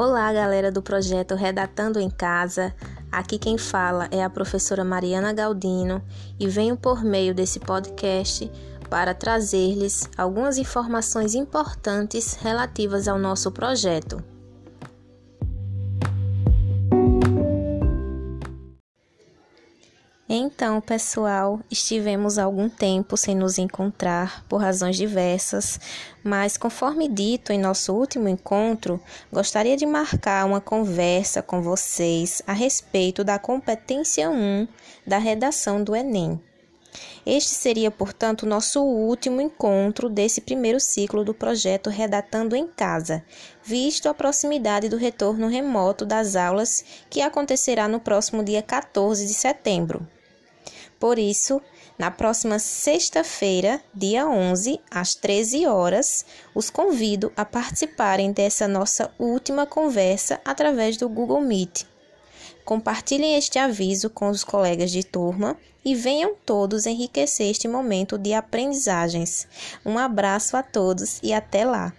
Olá, galera do projeto Redatando em Casa. Aqui quem fala é a professora Mariana Galdino e venho por meio desse podcast para trazer-lhes algumas informações importantes relativas ao nosso projeto. Então, pessoal, estivemos algum tempo sem nos encontrar por razões diversas, mas conforme dito em nosso último encontro, gostaria de marcar uma conversa com vocês a respeito da competência 1 da redação do Enem. Este seria, portanto, o nosso último encontro desse primeiro ciclo do projeto Redatando em Casa, visto a proximidade do retorno remoto das aulas que acontecerá no próximo dia 14 de setembro. Por isso, na próxima sexta-feira, dia 11, às 13 horas, os convido a participarem dessa nossa última conversa através do Google Meet. Compartilhem este aviso com os colegas de turma e venham todos enriquecer este momento de aprendizagens. Um abraço a todos e até lá!